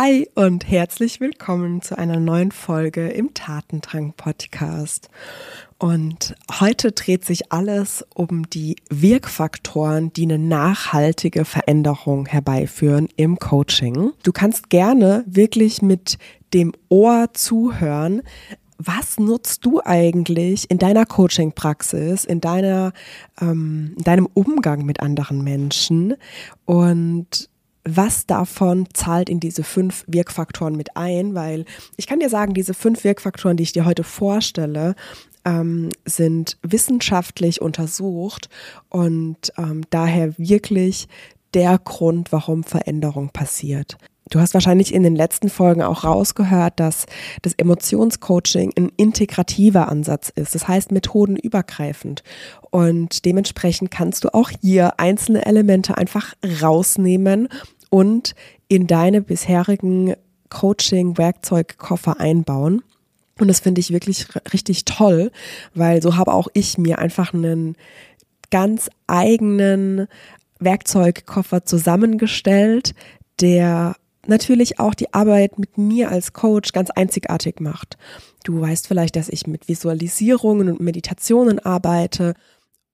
Hi und herzlich willkommen zu einer neuen Folge im Tatendrang Podcast. Und heute dreht sich alles um die Wirkfaktoren, die eine nachhaltige Veränderung herbeiführen im Coaching. Du kannst gerne wirklich mit dem Ohr zuhören. Was nutzt du eigentlich in deiner Coaching-Praxis, in deiner, ähm, in deinem Umgang mit anderen Menschen? Und was davon zahlt in diese fünf Wirkfaktoren mit ein, weil ich kann dir sagen, diese fünf Wirkfaktoren, die ich dir heute vorstelle, ähm, sind wissenschaftlich untersucht und ähm, daher wirklich der Grund, warum Veränderung passiert. Du hast wahrscheinlich in den letzten Folgen auch rausgehört, dass das Emotionscoaching ein integrativer Ansatz ist. Das heißt methodenübergreifend. Und dementsprechend kannst du auch hier einzelne Elemente einfach rausnehmen und in deine bisherigen Coaching-Werkzeugkoffer einbauen. Und das finde ich wirklich richtig toll, weil so habe auch ich mir einfach einen ganz eigenen Werkzeugkoffer zusammengestellt, der natürlich auch die Arbeit mit mir als Coach ganz einzigartig macht. Du weißt vielleicht, dass ich mit Visualisierungen und Meditationen arbeite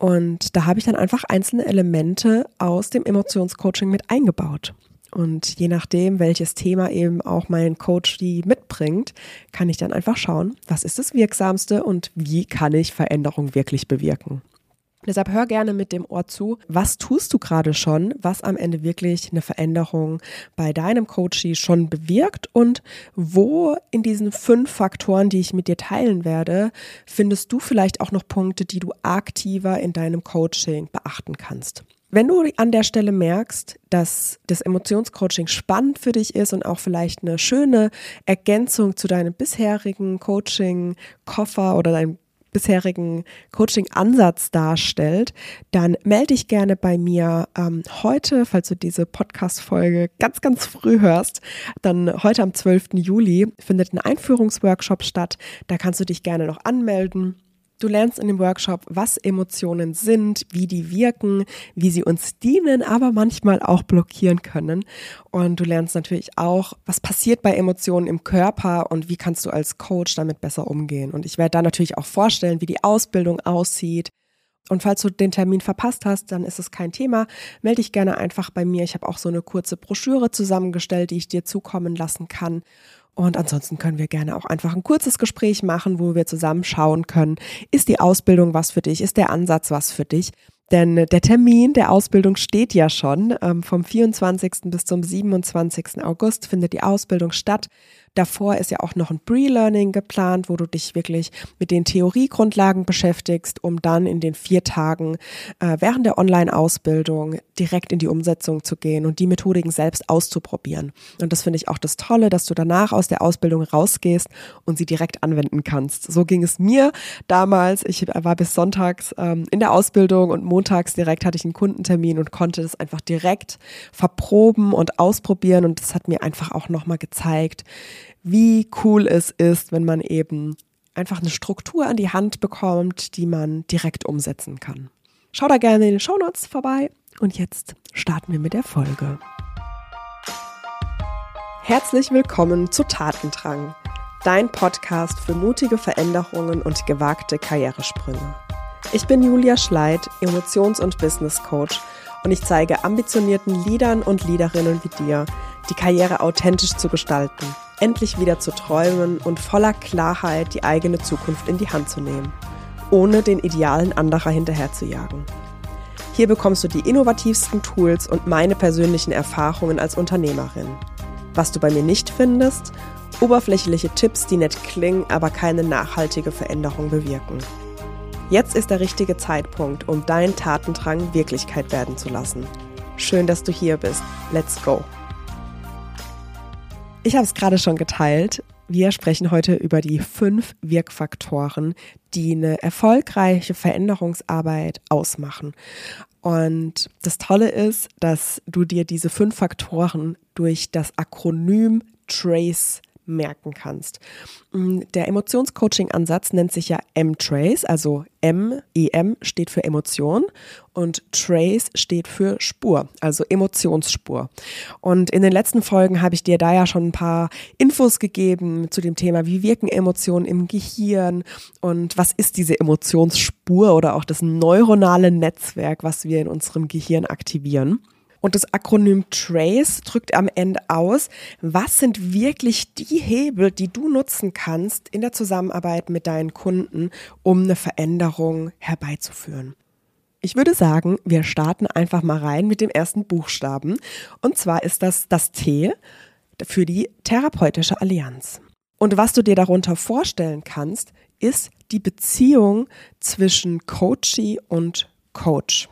und da habe ich dann einfach einzelne Elemente aus dem Emotionscoaching mit eingebaut. Und je nachdem, welches Thema eben auch mein Coach die mitbringt, kann ich dann einfach schauen, was ist das Wirksamste und wie kann ich Veränderung wirklich bewirken. Deshalb hör gerne mit dem Ohr zu. Was tust du gerade schon, was am Ende wirklich eine Veränderung bei deinem Coachie schon bewirkt und wo in diesen fünf Faktoren, die ich mit dir teilen werde, findest du vielleicht auch noch Punkte, die du aktiver in deinem Coaching beachten kannst. Wenn du an der Stelle merkst, dass das Emotionscoaching spannend für dich ist und auch vielleicht eine schöne Ergänzung zu deinem bisherigen Coaching-Koffer oder deinem bisherigen Coaching-Ansatz darstellt, dann melde dich gerne bei mir ähm, heute, falls du diese Podcast-Folge ganz, ganz früh hörst. Dann heute am 12. Juli findet ein Einführungsworkshop statt. Da kannst du dich gerne noch anmelden. Du lernst in dem Workshop, was Emotionen sind, wie die wirken, wie sie uns dienen, aber manchmal auch blockieren können. Und du lernst natürlich auch, was passiert bei Emotionen im Körper und wie kannst du als Coach damit besser umgehen. Und ich werde da natürlich auch vorstellen, wie die Ausbildung aussieht. Und falls du den Termin verpasst hast, dann ist es kein Thema. Melde dich gerne einfach bei mir. Ich habe auch so eine kurze Broschüre zusammengestellt, die ich dir zukommen lassen kann. Und ansonsten können wir gerne auch einfach ein kurzes Gespräch machen, wo wir zusammen schauen können, ist die Ausbildung was für dich, ist der Ansatz was für dich. Denn der Termin der Ausbildung steht ja schon. Ähm, vom 24. bis zum 27. August findet die Ausbildung statt. Davor ist ja auch noch ein Pre-Learning geplant, wo du dich wirklich mit den Theoriegrundlagen beschäftigst, um dann in den vier Tagen äh, während der Online-Ausbildung direkt in die Umsetzung zu gehen und die Methodiken selbst auszuprobieren. Und das finde ich auch das Tolle, dass du danach aus der Ausbildung rausgehst und sie direkt anwenden kannst. So ging es mir damals. Ich war bis sonntags ähm, in der Ausbildung und montags direkt hatte ich einen Kundentermin und konnte das einfach direkt verproben und ausprobieren. Und das hat mir einfach auch nochmal gezeigt, wie cool es ist, wenn man eben einfach eine Struktur an die Hand bekommt, die man direkt umsetzen kann. Schau da gerne in den Shownotes vorbei und jetzt starten wir mit der Folge. Herzlich willkommen zu Tatendrang, dein Podcast für mutige Veränderungen und gewagte Karrieresprünge. Ich bin Julia Schleid, Emotions- und Business Coach und ich zeige ambitionierten Leadern und Leaderinnen wie dir, die Karriere authentisch zu gestalten – endlich wieder zu träumen und voller Klarheit die eigene Zukunft in die Hand zu nehmen, ohne den Idealen anderer hinterherzujagen. Hier bekommst du die innovativsten Tools und meine persönlichen Erfahrungen als Unternehmerin. Was du bei mir nicht findest, oberflächliche Tipps, die nett klingen, aber keine nachhaltige Veränderung bewirken. Jetzt ist der richtige Zeitpunkt, um deinen Tatendrang Wirklichkeit werden zu lassen. Schön, dass du hier bist. Let's go! Ich habe es gerade schon geteilt. Wir sprechen heute über die fünf Wirkfaktoren, die eine erfolgreiche Veränderungsarbeit ausmachen. Und das Tolle ist, dass du dir diese fünf Faktoren durch das Akronym TRACE merken kannst. Mm, der Emotionscoaching-Ansatz nennt sich ja M-Trace, also M, EM steht für Emotion und Trace steht für Spur, also Emotionsspur. Und in den letzten Folgen habe ich dir da ja schon ein paar Infos gegeben zu dem Thema, wie wirken Emotionen im Gehirn und was ist diese Emotionsspur oder auch das neuronale Netzwerk, was wir in unserem Gehirn aktivieren. Und das Akronym TRACE drückt am Ende aus, was sind wirklich die Hebel, die du nutzen kannst in der Zusammenarbeit mit deinen Kunden, um eine Veränderung herbeizuführen. Ich würde sagen, wir starten einfach mal rein mit dem ersten Buchstaben. Und zwar ist das das T für die therapeutische Allianz. Und was du dir darunter vorstellen kannst, ist die Beziehung zwischen Coachee und Coach.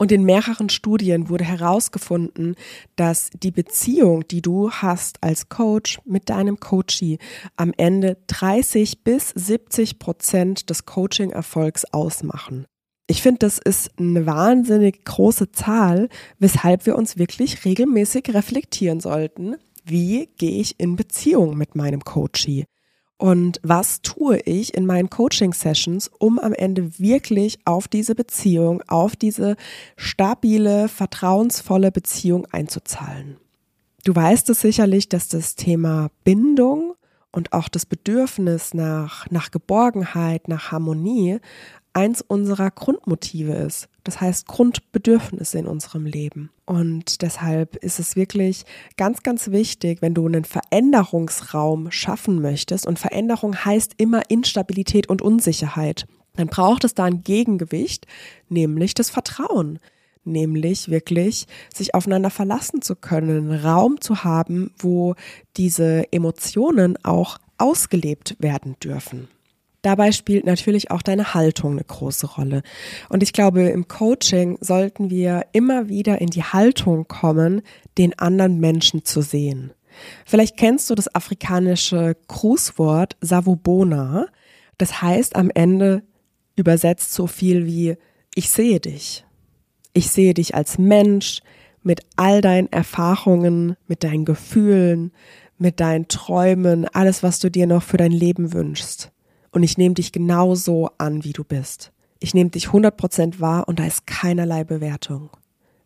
Und in mehreren Studien wurde herausgefunden, dass die Beziehung, die du hast als Coach mit deinem Coachee, am Ende 30 bis 70 Prozent des Coaching-Erfolgs ausmachen. Ich finde, das ist eine wahnsinnig große Zahl, weshalb wir uns wirklich regelmäßig reflektieren sollten. Wie gehe ich in Beziehung mit meinem Coachee? Und was tue ich in meinen Coaching-Sessions, um am Ende wirklich auf diese Beziehung, auf diese stabile, vertrauensvolle Beziehung einzuzahlen? Du weißt es sicherlich, dass das Thema Bindung und auch das Bedürfnis nach, nach Geborgenheit, nach Harmonie eins unserer Grundmotive ist. Das heißt Grundbedürfnisse in unserem Leben. Und deshalb ist es wirklich ganz, ganz wichtig, wenn du einen Veränderungsraum schaffen möchtest. Und Veränderung heißt immer Instabilität und Unsicherheit. Dann braucht es da ein Gegengewicht, nämlich das Vertrauen nämlich wirklich sich aufeinander verlassen zu können, Raum zu haben, wo diese Emotionen auch ausgelebt werden dürfen. Dabei spielt natürlich auch deine Haltung eine große Rolle. Und ich glaube, im Coaching sollten wir immer wieder in die Haltung kommen, den anderen Menschen zu sehen. Vielleicht kennst du das afrikanische Grußwort Savobona. Das heißt am Ende übersetzt so viel wie ich sehe dich. Ich sehe dich als Mensch mit all deinen Erfahrungen, mit deinen Gefühlen, mit deinen Träumen, alles, was du dir noch für dein Leben wünschst. Und ich nehme dich genauso an, wie du bist. Ich nehme dich 100% wahr und da ist keinerlei Bewertung.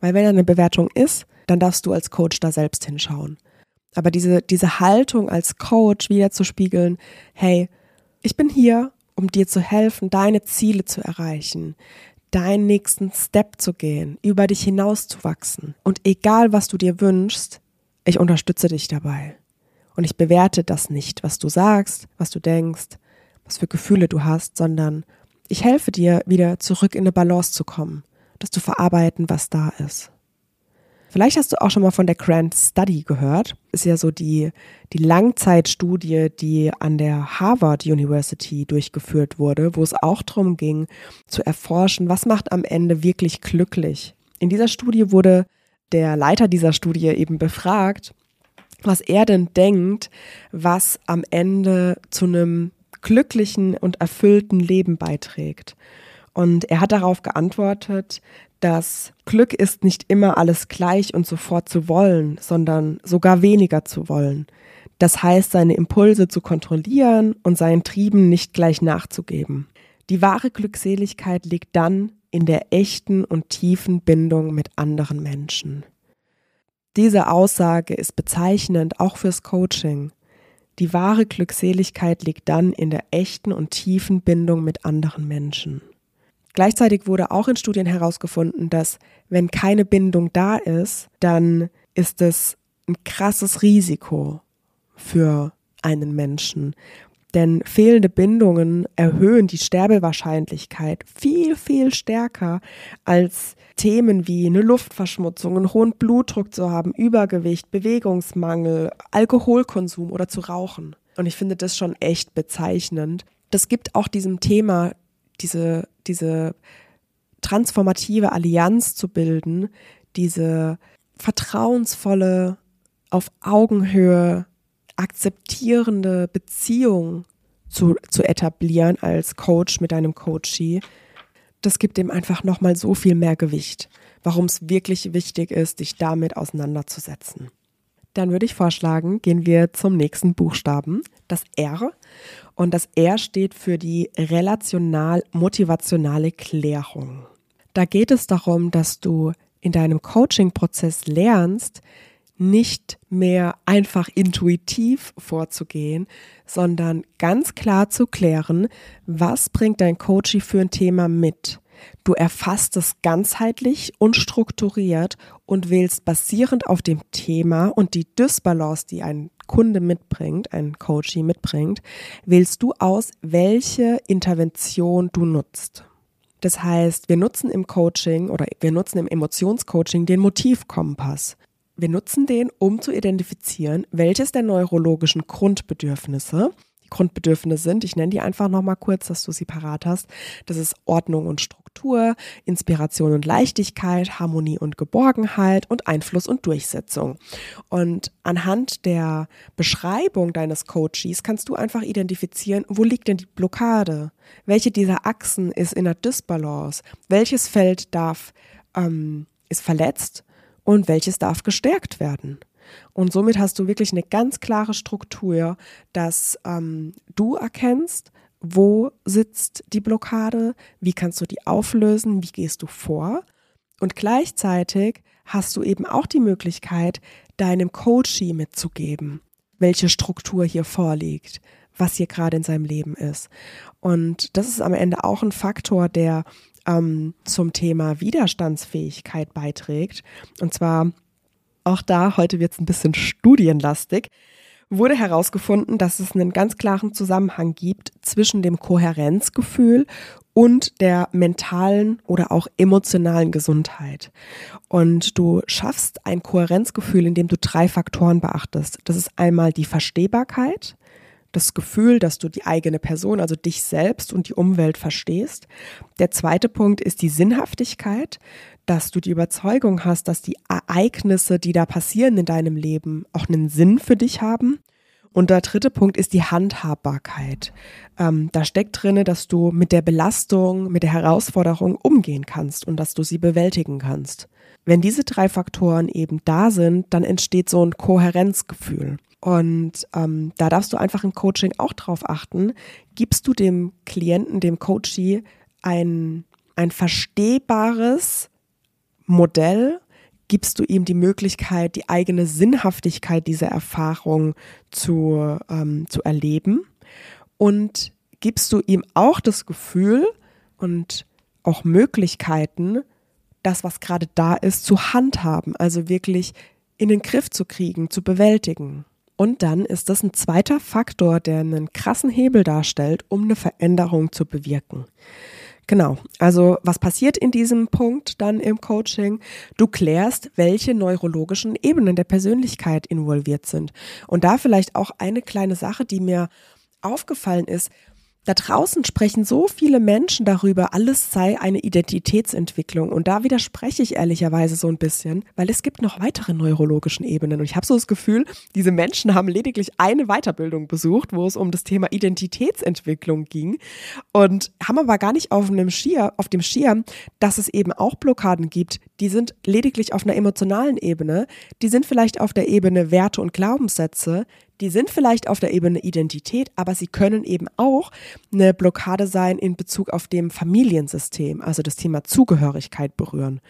Weil wenn da eine Bewertung ist, dann darfst du als Coach da selbst hinschauen. Aber diese, diese Haltung als Coach wieder zu spiegeln, hey, ich bin hier, um dir zu helfen, deine Ziele zu erreichen, deinen nächsten Step zu gehen, über dich hinauszuwachsen. Und egal, was du dir wünschst, ich unterstütze dich dabei. Und ich bewerte das nicht, was du sagst, was du denkst, was für Gefühle du hast, sondern ich helfe dir, wieder zurück in eine Balance zu kommen, dass du verarbeiten, was da ist. Vielleicht hast du auch schon mal von der Grant Study gehört. Ist ja so die, die Langzeitstudie, die an der Harvard University durchgeführt wurde, wo es auch darum ging, zu erforschen, was macht am Ende wirklich glücklich. In dieser Studie wurde der Leiter dieser Studie eben befragt, was er denn denkt, was am Ende zu einem glücklichen und erfüllten Leben beiträgt. Und er hat darauf geantwortet, dass Glück ist nicht immer alles gleich und sofort zu wollen, sondern sogar weniger zu wollen. Das heißt, seine Impulse zu kontrollieren und seinen Trieben nicht gleich nachzugeben. Die wahre Glückseligkeit liegt dann in der echten und tiefen Bindung mit anderen Menschen. Diese Aussage ist bezeichnend auch fürs Coaching. Die wahre Glückseligkeit liegt dann in der echten und tiefen Bindung mit anderen Menschen. Gleichzeitig wurde auch in Studien herausgefunden, dass wenn keine Bindung da ist, dann ist es ein krasses Risiko für einen Menschen. Denn fehlende Bindungen erhöhen die Sterbewahrscheinlichkeit viel, viel stärker als Themen wie eine Luftverschmutzung, einen hohen Blutdruck zu haben, Übergewicht, Bewegungsmangel, Alkoholkonsum oder zu rauchen. Und ich finde das schon echt bezeichnend. Das gibt auch diesem Thema diese, diese transformative Allianz zu bilden, diese vertrauensvolle, auf Augenhöhe akzeptierende Beziehung zu, zu etablieren als Coach mit einem Coachee, das gibt dem einfach nochmal so viel mehr Gewicht, warum es wirklich wichtig ist, dich damit auseinanderzusetzen. Dann würde ich vorschlagen, gehen wir zum nächsten Buchstaben, das R. Und das R steht für die relational-motivationale Klärung. Da geht es darum, dass du in deinem Coaching-Prozess lernst, nicht mehr einfach intuitiv vorzugehen, sondern ganz klar zu klären, was bringt dein Coachie für ein Thema mit. Du erfasst es ganzheitlich und strukturiert und wählst basierend auf dem Thema und die Dysbalance, die ein Kunde mitbringt, ein Coachie mitbringt, wählst du aus, welche Intervention du nutzt. Das heißt, wir nutzen im Coaching oder wir nutzen im Emotionscoaching den Motivkompass. Wir nutzen den, um zu identifizieren, welches der neurologischen Grundbedürfnisse Grundbedürfnisse sind. Ich nenne die einfach nochmal kurz, dass du sie parat hast. Das ist Ordnung und Struktur, Inspiration und Leichtigkeit, Harmonie und Geborgenheit und Einfluss und Durchsetzung. Und anhand der Beschreibung deines Coaches kannst du einfach identifizieren, wo liegt denn die Blockade? Welche dieser Achsen ist in der Dysbalance? Welches Feld darf, ähm, ist verletzt und welches darf gestärkt werden? Und somit hast du wirklich eine ganz klare Struktur, dass ähm, du erkennst, wo sitzt die Blockade, wie kannst du die auflösen, wie gehst du vor. Und gleichzeitig hast du eben auch die Möglichkeit, deinem Coachie mitzugeben, welche Struktur hier vorliegt, was hier gerade in seinem Leben ist. Und das ist am Ende auch ein Faktor, der ähm, zum Thema Widerstandsfähigkeit beiträgt. Und zwar auch da, heute wird es ein bisschen studienlastig, wurde herausgefunden, dass es einen ganz klaren Zusammenhang gibt zwischen dem Kohärenzgefühl und der mentalen oder auch emotionalen Gesundheit. Und du schaffst ein Kohärenzgefühl, indem du drei Faktoren beachtest. Das ist einmal die Verstehbarkeit, das Gefühl, dass du die eigene Person, also dich selbst und die Umwelt verstehst. Der zweite Punkt ist die Sinnhaftigkeit, dass du die Überzeugung hast, dass die Ereignisse, die da passieren in deinem Leben, auch einen Sinn für dich haben. Und der dritte Punkt ist die Handhabbarkeit. Ähm, da steckt drinne, dass du mit der Belastung, mit der Herausforderung umgehen kannst und dass du sie bewältigen kannst. Wenn diese drei Faktoren eben da sind, dann entsteht so ein Kohärenzgefühl. Und ähm, da darfst du einfach im Coaching auch drauf achten. Gibst du dem Klienten, dem Coachee ein, ein verstehbares Modell, gibst du ihm die Möglichkeit, die eigene Sinnhaftigkeit dieser Erfahrung zu, ähm, zu erleben und gibst du ihm auch das Gefühl und auch Möglichkeiten, das, was gerade da ist, zu handhaben, also wirklich in den Griff zu kriegen, zu bewältigen. Und dann ist das ein zweiter Faktor, der einen krassen Hebel darstellt, um eine Veränderung zu bewirken. Genau. Also was passiert in diesem Punkt dann im Coaching? Du klärst, welche neurologischen Ebenen der Persönlichkeit involviert sind. Und da vielleicht auch eine kleine Sache, die mir aufgefallen ist. Da draußen sprechen so viele Menschen darüber, alles sei eine Identitätsentwicklung. Und da widerspreche ich ehrlicherweise so ein bisschen, weil es gibt noch weitere neurologischen Ebenen. Und ich habe so das Gefühl, diese Menschen haben lediglich eine Weiterbildung besucht, wo es um das Thema Identitätsentwicklung ging und haben aber gar nicht auf dem Schirm, auf dem Schirm, dass es eben auch Blockaden gibt. Die sind lediglich auf einer emotionalen Ebene. Die sind vielleicht auf der Ebene Werte und Glaubenssätze die sind vielleicht auf der Ebene Identität, aber sie können eben auch eine Blockade sein in Bezug auf dem Familiensystem, also das Thema Zugehörigkeit berühren.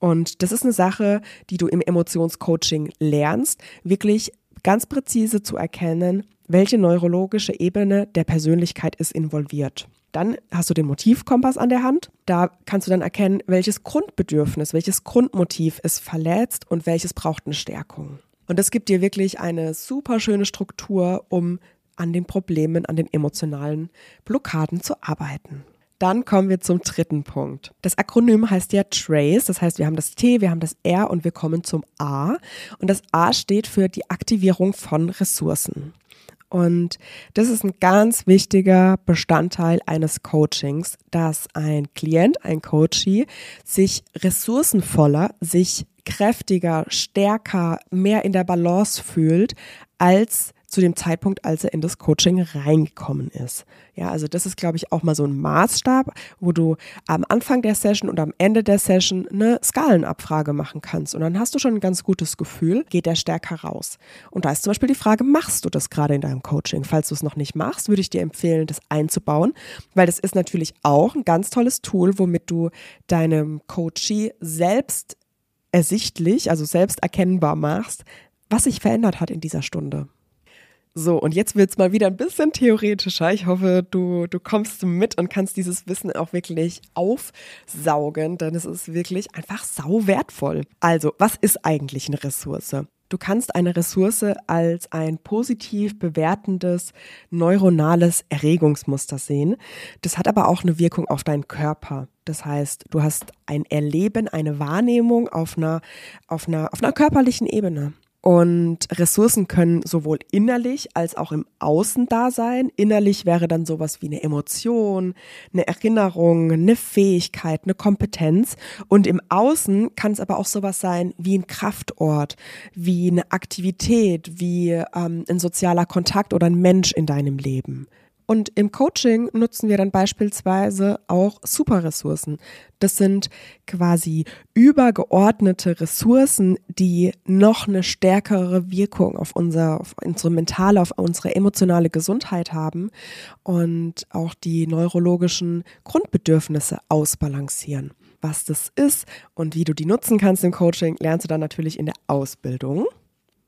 Und das ist eine Sache, die du im Emotionscoaching lernst, wirklich ganz präzise zu erkennen, welche neurologische Ebene der Persönlichkeit ist involviert. Dann hast du den Motivkompass an der Hand. Da kannst du dann erkennen, welches Grundbedürfnis, welches Grundmotiv ist verletzt und welches braucht eine Stärkung. Und das gibt dir wirklich eine super schöne Struktur, um an den Problemen, an den emotionalen Blockaden zu arbeiten. Dann kommen wir zum dritten Punkt. Das Akronym heißt ja TRACE, das heißt, wir haben das T, wir haben das R und wir kommen zum A. Und das A steht für die Aktivierung von Ressourcen. Und das ist ein ganz wichtiger Bestandteil eines Coachings, dass ein Klient, ein Coachee sich ressourcenvoller, sich kräftiger, stärker, mehr in der Balance fühlt, als zu dem Zeitpunkt, als er in das Coaching reingekommen ist. Ja, also das ist, glaube ich, auch mal so ein Maßstab, wo du am Anfang der Session und am Ende der Session eine Skalenabfrage machen kannst. Und dann hast du schon ein ganz gutes Gefühl, geht der stärker raus. Und da ist zum Beispiel die Frage, machst du das gerade in deinem Coaching? Falls du es noch nicht machst, würde ich dir empfehlen, das einzubauen, weil das ist natürlich auch ein ganz tolles Tool, womit du deinem Coachee selbst ersichtlich, also selbst erkennbar machst, was sich verändert hat in dieser Stunde. So, und jetzt wird es mal wieder ein bisschen theoretischer. Ich hoffe, du, du kommst mit und kannst dieses Wissen auch wirklich aufsaugen, denn es ist wirklich einfach sau wertvoll. Also, was ist eigentlich eine Ressource? Du kannst eine Ressource als ein positiv bewertendes neuronales Erregungsmuster sehen. Das hat aber auch eine Wirkung auf deinen Körper. Das heißt, du hast ein Erleben, eine Wahrnehmung auf einer, auf einer, auf einer körperlichen Ebene. Und Ressourcen können sowohl innerlich als auch im Außen da sein. Innerlich wäre dann sowas wie eine Emotion, eine Erinnerung, eine Fähigkeit, eine Kompetenz. Und im Außen kann es aber auch sowas sein wie ein Kraftort, wie eine Aktivität, wie ähm, ein sozialer Kontakt oder ein Mensch in deinem Leben. Und im Coaching nutzen wir dann beispielsweise auch Superressourcen. Das sind quasi übergeordnete Ressourcen, die noch eine stärkere Wirkung auf, unser, auf unsere mentale, auf unsere emotionale Gesundheit haben und auch die neurologischen Grundbedürfnisse ausbalancieren. Was das ist und wie du die nutzen kannst im Coaching, lernst du dann natürlich in der Ausbildung.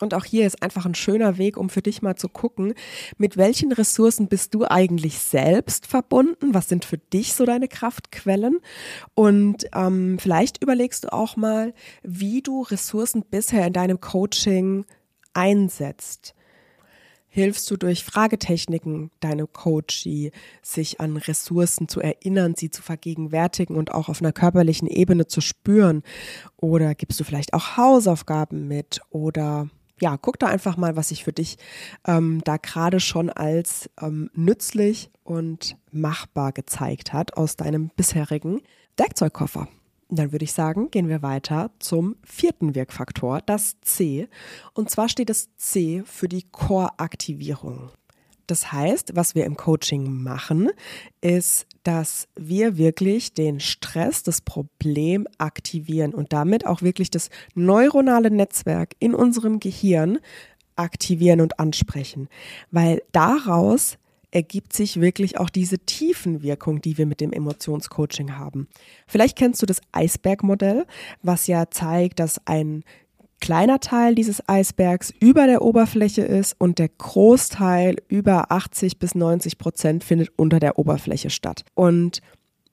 Und auch hier ist einfach ein schöner Weg, um für dich mal zu gucken, mit welchen Ressourcen bist du eigentlich selbst verbunden? Was sind für dich so deine Kraftquellen? Und ähm, vielleicht überlegst du auch mal, wie du Ressourcen bisher in deinem Coaching einsetzt. Hilfst du durch Fragetechniken deinem Coachie, sich an Ressourcen zu erinnern, sie zu vergegenwärtigen und auch auf einer körperlichen Ebene zu spüren? Oder gibst du vielleicht auch Hausaufgaben mit? Oder ja, guck da einfach mal, was sich für dich ähm, da gerade schon als ähm, nützlich und machbar gezeigt hat aus deinem bisherigen Werkzeugkoffer. Dann würde ich sagen, gehen wir weiter zum vierten Wirkfaktor, das C. Und zwar steht das C für die Core-Aktivierung. Das heißt, was wir im Coaching machen, ist, dass wir wirklich den Stress, das Problem aktivieren und damit auch wirklich das neuronale Netzwerk in unserem Gehirn aktivieren und ansprechen. Weil daraus ergibt sich wirklich auch diese Tiefenwirkung, die wir mit dem Emotionscoaching haben. Vielleicht kennst du das Eisbergmodell, was ja zeigt, dass ein kleiner Teil dieses Eisbergs über der Oberfläche ist und der Großteil über 80 bis 90 Prozent findet unter der Oberfläche statt. Und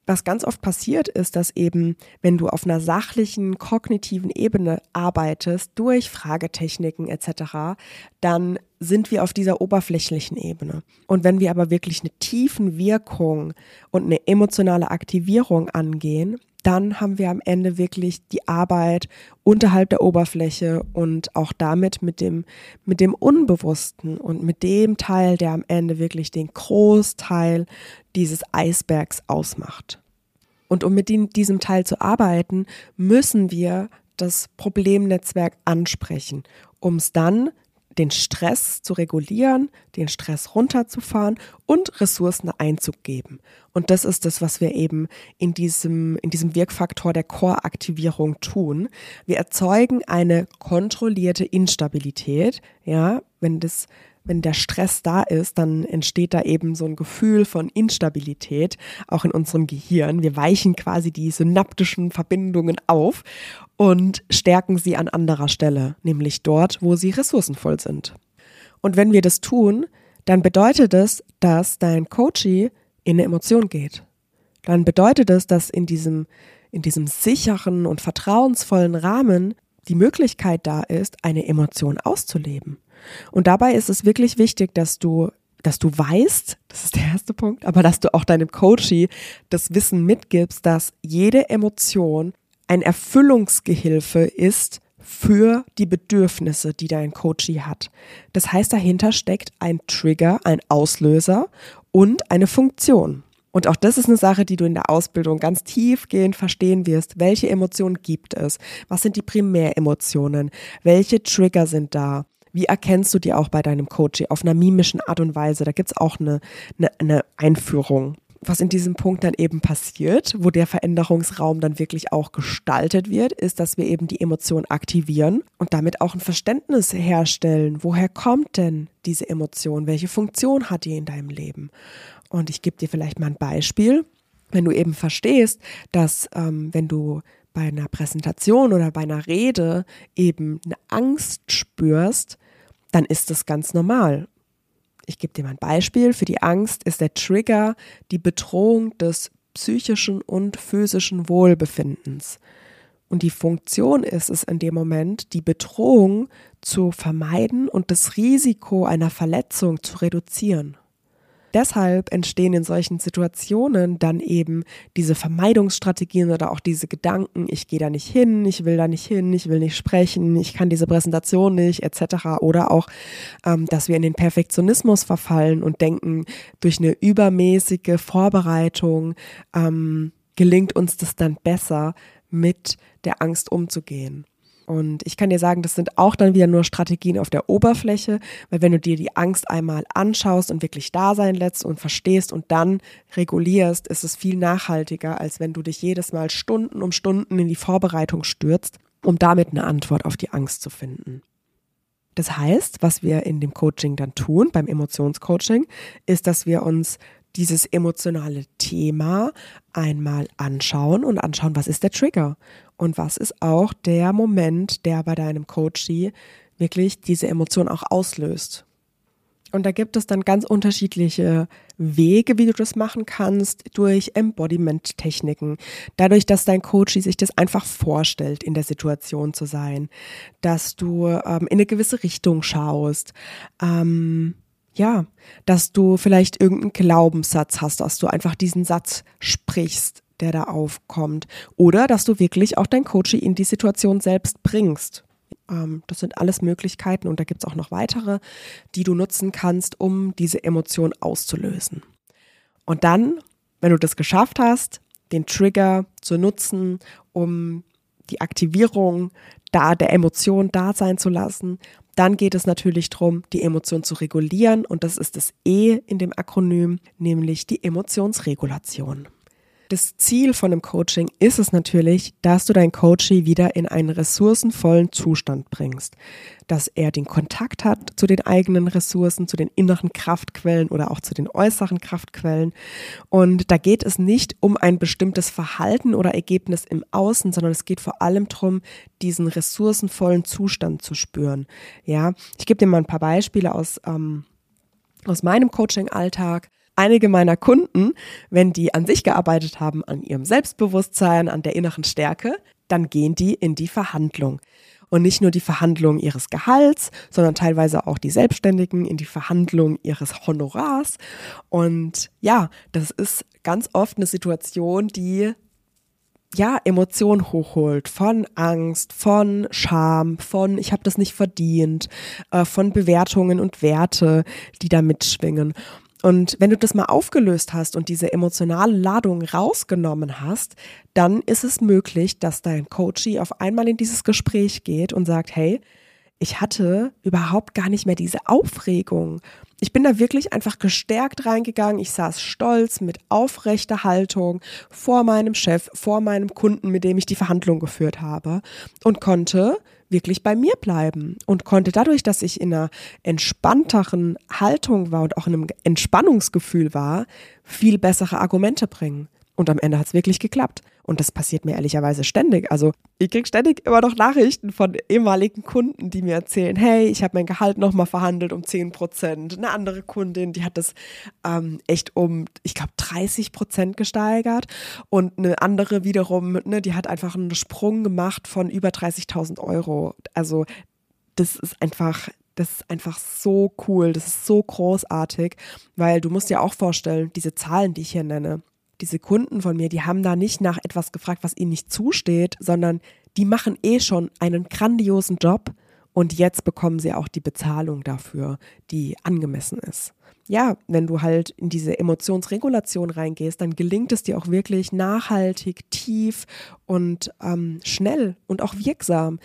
was ganz oft passiert ist, dass eben, wenn du auf einer sachlichen, kognitiven Ebene arbeitest, durch Fragetechniken etc., dann sind wir auf dieser oberflächlichen Ebene. Und wenn wir aber wirklich eine tiefen Wirkung und eine emotionale Aktivierung angehen, dann haben wir am Ende wirklich die Arbeit unterhalb der Oberfläche und auch damit mit dem, mit dem Unbewussten und mit dem Teil, der am Ende wirklich den Großteil dieses Eisbergs ausmacht. Und um mit diesem Teil zu arbeiten, müssen wir das Problemnetzwerk ansprechen, um es dann den Stress zu regulieren, den Stress runterzufahren und Ressourcen einzugeben. Und das ist das, was wir eben in diesem, in diesem Wirkfaktor der Core-Aktivierung tun. Wir erzeugen eine kontrollierte Instabilität, ja, wenn das wenn der Stress da ist, dann entsteht da eben so ein Gefühl von Instabilität, auch in unserem Gehirn. Wir weichen quasi die synaptischen Verbindungen auf und stärken sie an anderer Stelle, nämlich dort, wo sie ressourcenvoll sind. Und wenn wir das tun, dann bedeutet es, dass dein Coachie in eine Emotion geht. Dann bedeutet es, dass in diesem, in diesem sicheren und vertrauensvollen Rahmen die Möglichkeit da ist, eine Emotion auszuleben. Und dabei ist es wirklich wichtig, dass du dass du weißt, das ist der erste Punkt, aber dass du auch deinem Coachie das Wissen mitgibst, dass jede Emotion ein Erfüllungsgehilfe ist für die Bedürfnisse, die dein Coachie hat. Das heißt, dahinter steckt ein Trigger, ein Auslöser und eine Funktion. Und auch das ist eine Sache, die du in der Ausbildung ganz tiefgehend verstehen wirst. Welche Emotionen gibt es? Was sind die Primäremotionen? Welche Trigger sind da? Wie erkennst du die auch bei deinem Coach auf einer mimischen Art und Weise? Da gibt es auch eine, eine, eine Einführung was in diesem Punkt dann eben passiert, wo der Veränderungsraum dann wirklich auch gestaltet wird, ist, dass wir eben die Emotion aktivieren und damit auch ein Verständnis herstellen. Woher kommt denn diese Emotion? Welche Funktion hat die in deinem Leben? Und ich gebe dir vielleicht mal ein Beispiel. Wenn du eben verstehst, dass ähm, wenn du bei einer Präsentation oder bei einer Rede eben eine Angst spürst, dann ist das ganz normal. Ich gebe dir mal ein Beispiel. Für die Angst ist der Trigger die Bedrohung des psychischen und physischen Wohlbefindens. Und die Funktion ist es in dem Moment, die Bedrohung zu vermeiden und das Risiko einer Verletzung zu reduzieren deshalb entstehen in solchen Situationen dann eben diese Vermeidungsstrategien oder auch diese Gedanken, ich gehe da nicht hin, ich will da nicht hin, ich will nicht sprechen, ich kann diese Präsentation nicht, etc. Oder auch, ähm, dass wir in den Perfektionismus verfallen und denken, durch eine übermäßige Vorbereitung ähm, gelingt uns das dann besser, mit der Angst umzugehen. Und ich kann dir sagen, das sind auch dann wieder nur Strategien auf der Oberfläche, weil wenn du dir die Angst einmal anschaust und wirklich da sein lässt und verstehst und dann regulierst, ist es viel nachhaltiger, als wenn du dich jedes Mal Stunden um Stunden in die Vorbereitung stürzt, um damit eine Antwort auf die Angst zu finden. Das heißt, was wir in dem Coaching dann tun, beim Emotionscoaching, ist, dass wir uns dieses emotionale Thema einmal anschauen und anschauen, was ist der Trigger und was ist auch der Moment, der bei deinem Coachie wirklich diese Emotion auch auslöst. Und da gibt es dann ganz unterschiedliche Wege, wie du das machen kannst, durch Embodiment-Techniken. Dadurch, dass dein Coach sich das einfach vorstellt, in der Situation zu sein, dass du ähm, in eine gewisse Richtung schaust, ähm, ja, dass du vielleicht irgendeinen Glaubenssatz hast, dass du einfach diesen Satz sprichst, der da aufkommt. Oder dass du wirklich auch dein Coaching in die Situation selbst bringst. Ähm, das sind alles Möglichkeiten und da gibt es auch noch weitere, die du nutzen kannst, um diese Emotion auszulösen. Und dann, wenn du das geschafft hast, den Trigger zu nutzen, um die Aktivierung da der Emotion da sein zu lassen, dann geht es natürlich darum, die Emotion zu regulieren und das ist das E in dem Akronym, nämlich die Emotionsregulation. Das Ziel von einem Coaching ist es natürlich, dass du dein Coachee wieder in einen ressourcenvollen Zustand bringst, dass er den Kontakt hat zu den eigenen Ressourcen, zu den inneren Kraftquellen oder auch zu den äußeren Kraftquellen. Und da geht es nicht um ein bestimmtes Verhalten oder Ergebnis im Außen, sondern es geht vor allem darum, diesen ressourcenvollen Zustand zu spüren. Ja, ich gebe dir mal ein paar Beispiele aus ähm, aus meinem Coaching-Alltag einige meiner Kunden, wenn die an sich gearbeitet haben, an ihrem Selbstbewusstsein, an der inneren Stärke, dann gehen die in die Verhandlung. Und nicht nur die Verhandlung ihres Gehalts, sondern teilweise auch die Selbstständigen in die Verhandlung ihres Honorars. Und ja, das ist ganz oft eine Situation, die ja, Emotionen hochholt, von Angst, von Scham, von ich habe das nicht verdient, äh, von Bewertungen und Werte, die da mitschwingen. Und wenn du das mal aufgelöst hast und diese emotionale Ladung rausgenommen hast, dann ist es möglich, dass dein Coachie auf einmal in dieses Gespräch geht und sagt, hey, ich hatte überhaupt gar nicht mehr diese Aufregung. Ich bin da wirklich einfach gestärkt reingegangen. Ich saß stolz mit aufrechter Haltung vor meinem Chef, vor meinem Kunden, mit dem ich die Verhandlung geführt habe und konnte wirklich bei mir bleiben und konnte dadurch, dass ich in einer entspannteren Haltung war und auch in einem Entspannungsgefühl war, viel bessere Argumente bringen. Und am Ende hat es wirklich geklappt. Und das passiert mir ehrlicherweise ständig. Also ich kriege ständig immer noch Nachrichten von ehemaligen Kunden, die mir erzählen, hey, ich habe mein Gehalt nochmal verhandelt um 10 Prozent. Eine andere Kundin, die hat das ähm, echt um, ich glaube, 30 Prozent gesteigert. Und eine andere wiederum, ne, die hat einfach einen Sprung gemacht von über 30.000 Euro. Also das ist einfach, das ist einfach so cool, das ist so großartig, weil du musst dir auch vorstellen, diese Zahlen, die ich hier nenne, diese Kunden von mir, die haben da nicht nach etwas gefragt, was ihnen nicht zusteht, sondern die machen eh schon einen grandiosen Job und jetzt bekommen sie auch die Bezahlung dafür, die angemessen ist. Ja, wenn du halt in diese Emotionsregulation reingehst, dann gelingt es dir auch wirklich nachhaltig, tief und ähm, schnell und auch wirksam,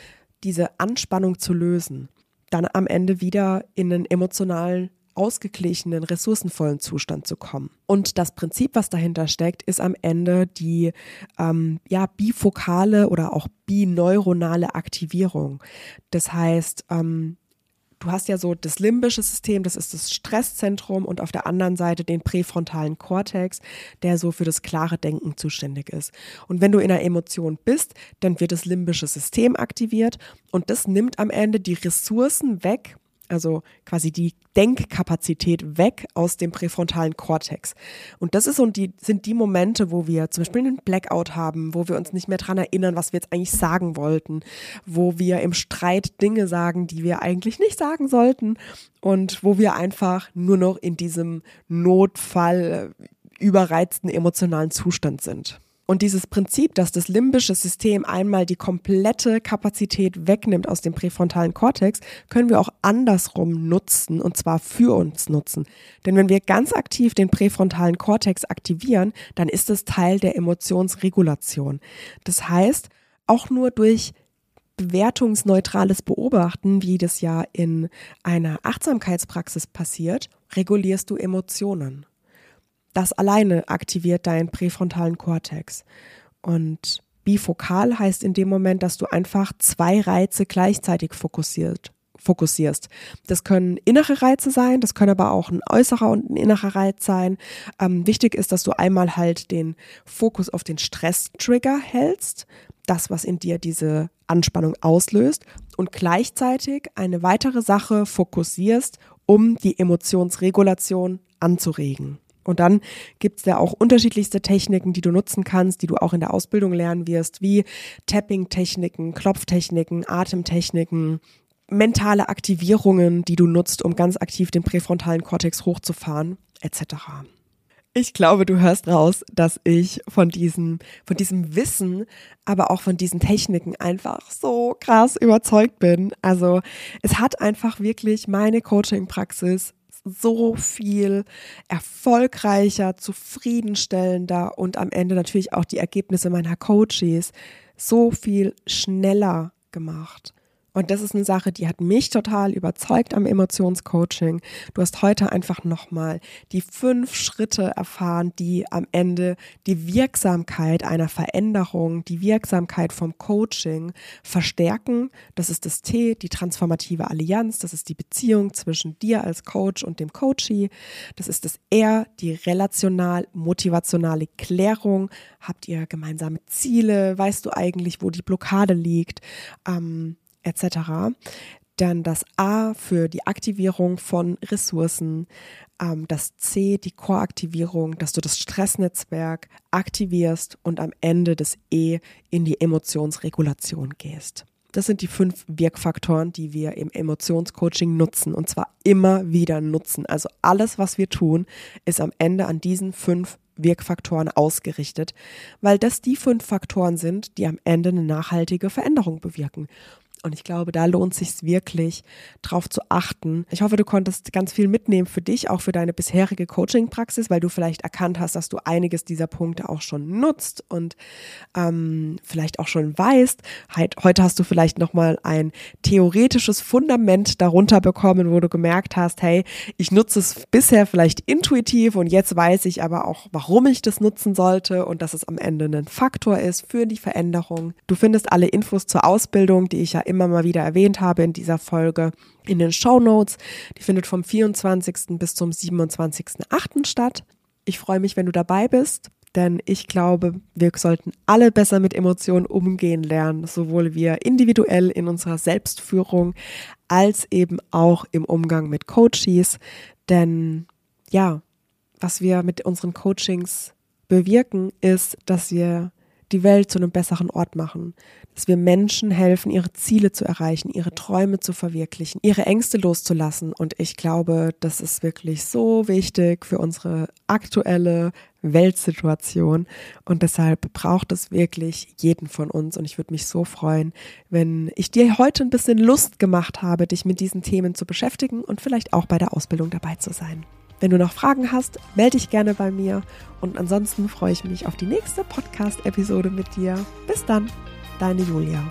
diese Anspannung zu lösen. dann am Ende wieder in einen emotionalen ausgeglichenen, ressourcenvollen Zustand zu kommen. Und das Prinzip, was dahinter steckt, ist am Ende die ähm, ja, bifokale oder auch bineuronale Aktivierung. Das heißt, ähm, du hast ja so das limbische System, das ist das Stresszentrum und auf der anderen Seite den präfrontalen Kortex, der so für das klare Denken zuständig ist. Und wenn du in einer Emotion bist, dann wird das limbische System aktiviert und das nimmt am Ende die Ressourcen weg, also quasi die Denkkapazität weg aus dem präfrontalen Kortex. Und das ist und die, sind die Momente, wo wir zum Beispiel einen Blackout haben, wo wir uns nicht mehr daran erinnern, was wir jetzt eigentlich sagen wollten, wo wir im Streit Dinge sagen, die wir eigentlich nicht sagen sollten und wo wir einfach nur noch in diesem Notfall überreizten emotionalen Zustand sind. Und dieses Prinzip, dass das limbische System einmal die komplette Kapazität wegnimmt aus dem präfrontalen Kortex, können wir auch andersrum nutzen und zwar für uns nutzen. Denn wenn wir ganz aktiv den präfrontalen Kortex aktivieren, dann ist es Teil der Emotionsregulation. Das heißt, auch nur durch bewertungsneutrales Beobachten, wie das ja in einer Achtsamkeitspraxis passiert, regulierst du Emotionen. Das alleine aktiviert deinen präfrontalen Kortex. Und bifokal heißt in dem Moment, dass du einfach zwei Reize gleichzeitig fokussiert, fokussierst. Das können innere Reize sein, das können aber auch ein äußerer und ein innerer Reiz sein. Ähm, wichtig ist, dass du einmal halt den Fokus auf den Stress-Trigger hältst, das, was in dir diese Anspannung auslöst, und gleichzeitig eine weitere Sache fokussierst, um die Emotionsregulation anzuregen. Und dann gibt es ja auch unterschiedlichste Techniken, die du nutzen kannst, die du auch in der Ausbildung lernen wirst, wie Tapping-Techniken, Klopftechniken, Atemtechniken, mentale Aktivierungen, die du nutzt, um ganz aktiv den präfrontalen Kortex hochzufahren, etc. Ich glaube, du hörst raus, dass ich von diesem, von diesem Wissen, aber auch von diesen Techniken einfach so krass überzeugt bin. Also es hat einfach wirklich meine Coaching-Praxis so viel erfolgreicher, zufriedenstellender und am Ende natürlich auch die Ergebnisse meiner Coaches so viel schneller gemacht. Und das ist eine Sache, die hat mich total überzeugt am Emotionscoaching. Du hast heute einfach nochmal die fünf Schritte erfahren, die am Ende die Wirksamkeit einer Veränderung, die Wirksamkeit vom Coaching verstärken. Das ist das T, die transformative Allianz. Das ist die Beziehung zwischen dir als Coach und dem Coachee. Das ist das R, die relational-motivationale Klärung. Habt ihr gemeinsame Ziele? Weißt du eigentlich, wo die Blockade liegt? Ähm, etc. Dann das A für die Aktivierung von Ressourcen, ähm, das C die Core-Aktivierung, dass du das Stressnetzwerk aktivierst und am Ende das E in die Emotionsregulation gehst. Das sind die fünf Wirkfaktoren, die wir im Emotionscoaching nutzen und zwar immer wieder nutzen. Also alles, was wir tun, ist am Ende an diesen fünf Wirkfaktoren ausgerichtet, weil das die fünf Faktoren sind, die am Ende eine nachhaltige Veränderung bewirken. Und ich glaube, da lohnt sich wirklich, drauf zu achten. Ich hoffe, du konntest ganz viel mitnehmen für dich, auch für deine bisherige Coaching-Praxis, weil du vielleicht erkannt hast, dass du einiges dieser Punkte auch schon nutzt und ähm, vielleicht auch schon weißt. Heute hast du vielleicht nochmal ein theoretisches Fundament darunter bekommen, wo du gemerkt hast, hey, ich nutze es bisher vielleicht intuitiv und jetzt weiß ich aber auch, warum ich das nutzen sollte und dass es am Ende ein Faktor ist für die Veränderung. Du findest alle Infos zur Ausbildung, die ich ja immer mal wieder erwähnt habe in dieser Folge, in den Show Notes. Die findet vom 24. bis zum 27.08. statt. Ich freue mich, wenn du dabei bist, denn ich glaube, wir sollten alle besser mit Emotionen umgehen lernen, sowohl wir individuell in unserer Selbstführung als eben auch im Umgang mit Coaches. Denn ja, was wir mit unseren Coachings bewirken, ist, dass wir die Welt zu einem besseren Ort machen, dass wir Menschen helfen, ihre Ziele zu erreichen, ihre Träume zu verwirklichen, ihre Ängste loszulassen. Und ich glaube, das ist wirklich so wichtig für unsere aktuelle Weltsituation. Und deshalb braucht es wirklich jeden von uns. Und ich würde mich so freuen, wenn ich dir heute ein bisschen Lust gemacht habe, dich mit diesen Themen zu beschäftigen und vielleicht auch bei der Ausbildung dabei zu sein. Wenn du noch Fragen hast, melde dich gerne bei mir. Und ansonsten freue ich mich auf die nächste Podcast-Episode mit dir. Bis dann, deine Julia.